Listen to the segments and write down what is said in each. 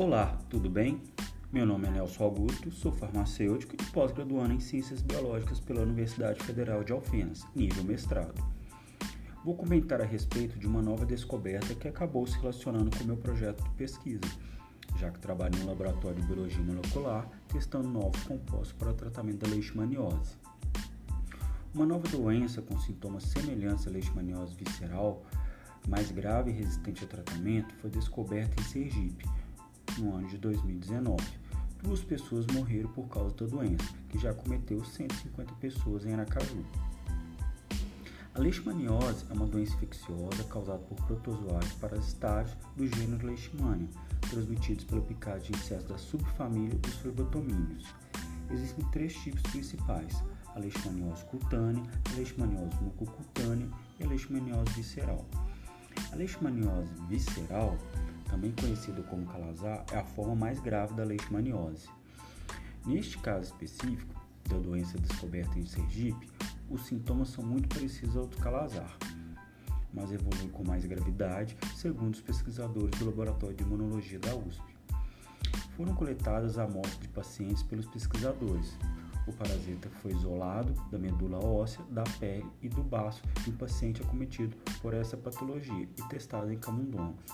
Olá, tudo bem? Meu nome é Nelson Augusto, sou farmacêutico e pós-graduando em Ciências Biológicas pela Universidade Federal de Alfenas, nível mestrado. Vou comentar a respeito de uma nova descoberta que acabou se relacionando com meu projeto de pesquisa, já que trabalho no laboratório de biologia molecular testando novos compostos para tratamento da leishmaniose. Uma nova doença com sintomas semelhantes à leishmaniose visceral, mais grave e resistente ao tratamento, foi descoberta em Sergipe, no ano de 2019. Duas pessoas morreram por causa da doença, que já cometeu 150 pessoas em Aracaju. A leishmaniose é uma doença infecciosa causada por protozoários parasitários do gênero Leishmania, transmitidos pela picada de insetos da subfamília dos flebotomíneos. Existem três tipos principais: a leishmaniose cutânea, a leishmaniose mucocutânea e a leishmaniose visceral. A leishmaniose visceral também conhecido como calazar, é a forma mais grave da leishmaniose. Neste caso específico, da doença descoberta em Sergipe, os sintomas são muito parecidos aos do calazar, mas evoluem com mais gravidade, segundo os pesquisadores do Laboratório de Imunologia da USP. Foram coletadas amostras de pacientes pelos pesquisadores. O parasita foi isolado da medula óssea, da pele e do baço de um paciente acometido por essa patologia e testado em camundongos.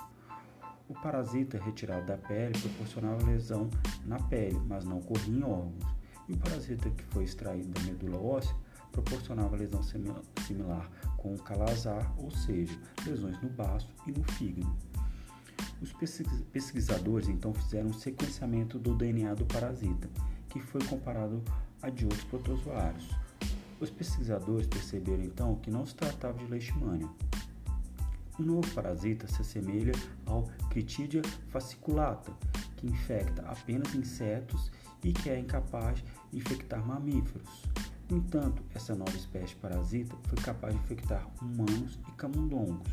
O parasita retirado da pele proporcionava lesão na pele, mas não ocorria em órgãos. E o parasita que foi extraído da medula óssea proporcionava lesão similar com o calazar, ou seja, lesões no baço e no fígado. Os pesquisadores então fizeram um sequenciamento do DNA do parasita, que foi comparado a de outros protozoários. Os pesquisadores perceberam então que não se tratava de leishmania, o novo parasita se assemelha ao Critidia fasciculata, que infecta apenas insetos e que é incapaz de infectar mamíferos. No entanto, essa nova espécie parasita foi capaz de infectar humanos e camundongos,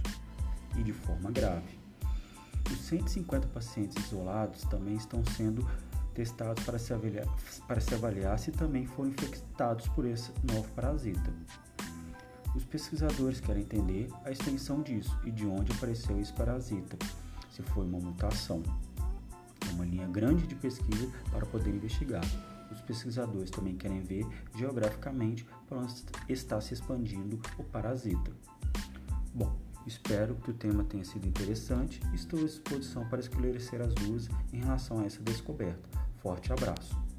e de forma grave. Os 150 pacientes isolados também estão sendo testados para se avaliar, para se, avaliar se também foram infectados por esse novo parasita. Os pesquisadores querem entender a extensão disso e de onde apareceu esse parasita, se foi uma mutação. É uma linha grande de pesquisa para poder investigar. Os pesquisadores também querem ver geograficamente para onde está se expandindo o parasita. Bom, espero que o tema tenha sido interessante estou à disposição para esclarecer as dúvidas em relação a essa descoberta. Forte abraço!